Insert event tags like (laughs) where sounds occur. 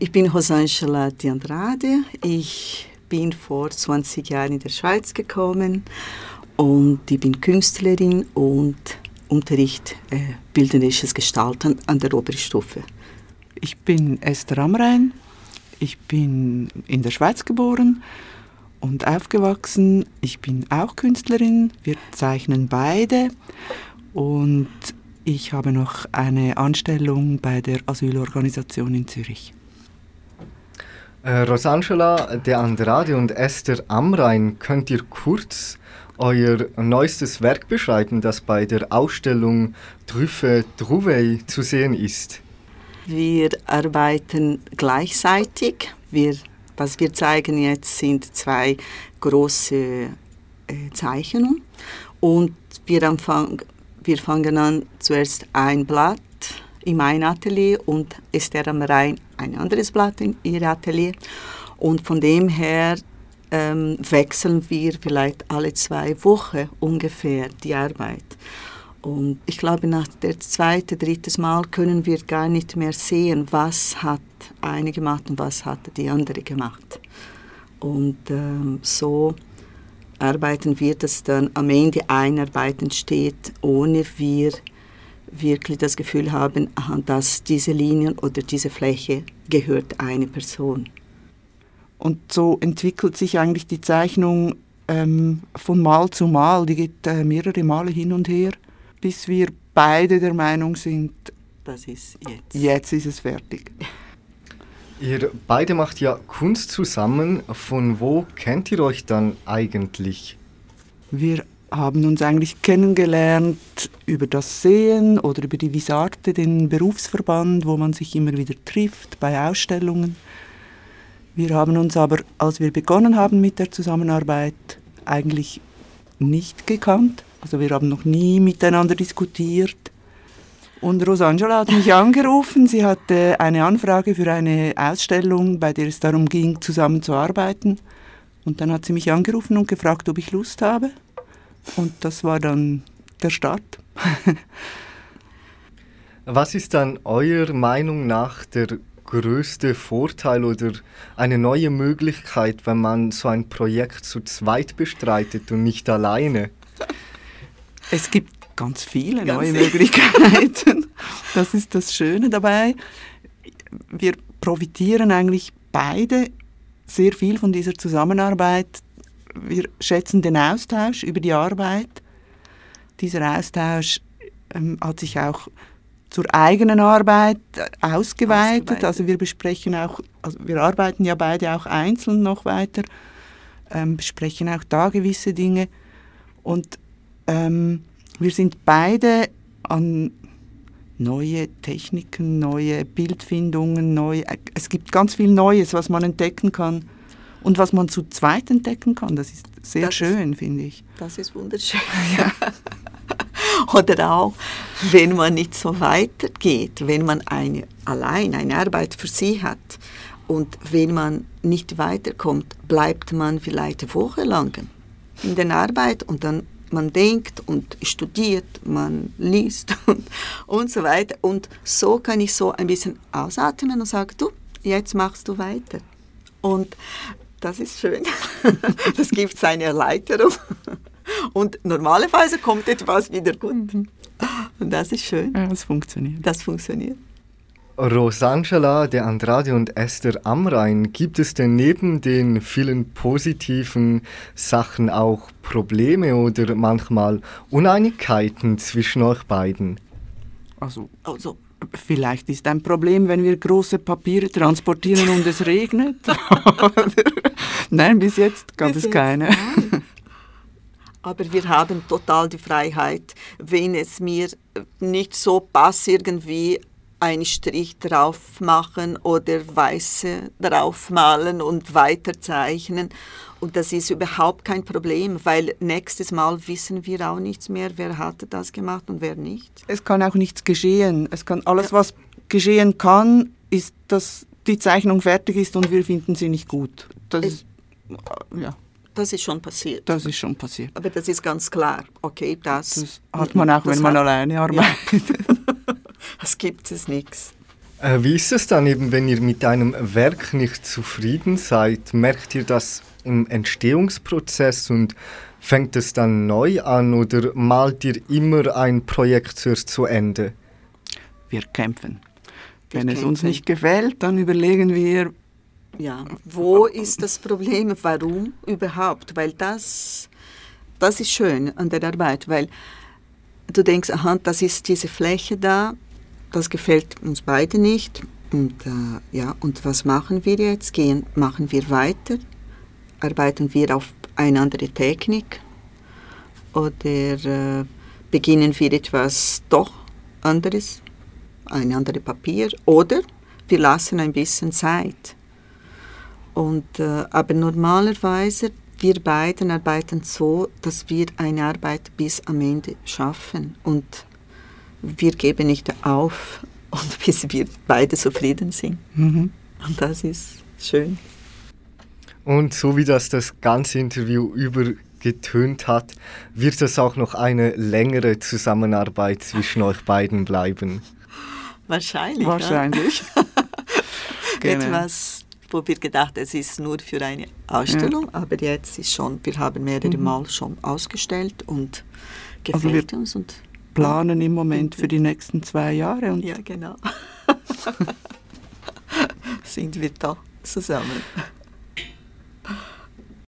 Ich bin Rosangela Di Andrade. Ich bin vor 20 Jahren in der Schweiz gekommen und ich bin Künstlerin und Unterricht äh, bildnerisches Gestalten an der Oberstufe. Ich bin Esther Amrein. Ich bin in der Schweiz geboren und aufgewachsen. Ich bin auch Künstlerin. Wir zeichnen beide und ich habe noch eine Anstellung bei der Asylorganisation in Zürich. Äh, Rosangela De Andrade und Esther Amrein, könnt ihr kurz euer neuestes Werk beschreiben, das bei der Ausstellung Trüffe Trouvé zu sehen ist? Wir arbeiten gleichzeitig. Wir, was wir zeigen jetzt sind zwei große äh, Zeichnungen und wir, anfang, wir fangen an zuerst ein Blatt in mein Atelier und Esther am Rhein ein anderes Blatt in ihr Atelier. Und von dem her ähm, wechseln wir vielleicht alle zwei Wochen ungefähr die Arbeit. Und ich glaube, nach der zweiten, dritten Mal können wir gar nicht mehr sehen, was hat eine gemacht und was hat die andere gemacht. Und ähm, so arbeiten wir, dass dann am Ende ein Arbeit entsteht, ohne wir wirklich das Gefühl haben, dass diese Linien oder diese Fläche gehört einer Person. Und so entwickelt sich eigentlich die Zeichnung ähm, von Mal zu Mal. Die geht äh, mehrere Male hin und her, bis wir beide der Meinung sind, das ist jetzt. Jetzt ist es fertig. (laughs) Ihr beide macht ja Kunst zusammen. Von wo kennt ihr euch dann eigentlich? Wir haben uns eigentlich kennengelernt über das Sehen oder über die Visarte, den Berufsverband, wo man sich immer wieder trifft bei Ausstellungen. Wir haben uns aber, als wir begonnen haben mit der Zusammenarbeit, eigentlich nicht gekannt. Also wir haben noch nie miteinander diskutiert. Und Rosangela hat mich (laughs) angerufen. Sie hatte eine Anfrage für eine Ausstellung, bei der es darum ging, zusammenzuarbeiten. Und dann hat sie mich angerufen und gefragt, ob ich Lust habe. Und das war dann der Start. (laughs) Was ist dann eurer Meinung nach der größte Vorteil oder eine neue Möglichkeit, wenn man so ein Projekt zu zweit bestreitet und nicht alleine? Es gibt ganz viele ganz neue Möglichkeiten. (laughs) Das ist das Schöne dabei. Wir profitieren eigentlich beide sehr viel von dieser Zusammenarbeit wir schätzen den Austausch über die Arbeit. Dieser Austausch ähm, hat sich auch zur eigenen Arbeit äh, ausgeweitet. ausgeweitet. Also wir besprechen auch, also wir arbeiten ja beide auch einzeln noch weiter, ähm, besprechen auch da gewisse Dinge. Und ähm, wir sind beide an neue Techniken, neue Bildfindungen, neue, äh, es gibt ganz viel Neues, was man entdecken kann und was man zu zweit entdecken kann, das ist sehr das schön, finde ich. Das ist wunderschön. (laughs) Ja. (laughs) Oder auch, wenn man nicht so weitergeht, wenn man eine, allein eine Arbeit für sich hat und wenn man nicht weiterkommt, bleibt man vielleicht wochenlang in der Arbeit und dann man denkt und studiert, man liest (laughs) und, und so weiter. Und so kann ich so ein bisschen ausatmen und sagen, du, jetzt machst du weiter. Und das ist schön. (laughs) Das gibt eine Erleichterung. Und normalerweise kommt etwas wieder gut. Mhm. Und das ist schön. Ja, das funktioniert. Das funktioniert. Rosangela, De Andrade und Esther Amrein, gibt es denn neben den vielen positiven Sachen auch Probleme oder manchmal Uneinigkeiten zwischen euch beiden? Also, also Vielleicht ist ein Problem, wenn wir große Papiere transportieren und es regnet. (laughs) Nein, bis jetzt gab bis es keine. Aber wir haben total die Freiheit, wenn es mir nicht so passt, irgendwie einen Strich drauf machen oder Weiße drauf malen und weiterzeichnen. Und das ist überhaupt kein Problem, weil nächstes Mal wissen wir auch nichts mehr, wer hat das gemacht und wer nicht. Es kann auch nichts geschehen. Es kann alles, was geschehen kann, ist, dass die Zeichnung fertig ist und wir finden sie nicht gut. Das es, ist, ja. Das ist schon passiert. Das ist schon passiert. Aber das ist ganz klar. Okay, das, das hat man auch, wenn man alleine arbeitet. Ja. (laughs) das gibt es nichts. Äh, wie ist es dann eben, wenn ihr mit einem Werk nicht zufrieden seid? Merkt ihr das im Entstehungsprozess und fängt es dann neu an oder malt ihr immer ein Projekt zuerst zu Ende? Wir kämpfen. Wir wenn kämpfen. es uns nicht gefällt, dann überlegen wir. Ja, wo ist das Problem? Warum überhaupt? Weil das, das ist schön an der Arbeit, weil du denkst, aha, das ist diese Fläche da, das gefällt uns beide nicht. Und äh, ja, und was machen wir jetzt? Gehen, machen wir weiter? Arbeiten wir auf eine andere Technik? Oder äh, beginnen wir etwas doch anderes, ein anderes Papier? Oder wir lassen ein bisschen Zeit. Und, äh, aber normalerweise, wir beiden arbeiten so, dass wir eine Arbeit bis am Ende schaffen. Und wir geben nicht auf, und (laughs) bis wir beide zufrieden sind. Mhm. Und das ist schön. Und so wie das das ganze Interview übergetönt hat, wird es auch noch eine längere Zusammenarbeit zwischen euch beiden bleiben. Wahrscheinlich. Wahrscheinlich. (laughs) genau. Etwas, wo wir gedacht es ist nur für eine Ausstellung, ja. aber jetzt ist schon, wir haben mehrere mhm. Mal schon ausgestellt und also gefällt also uns. Und planen im Moment für die nächsten zwei Jahre. Und ja, genau. (laughs) Sind wir da zusammen.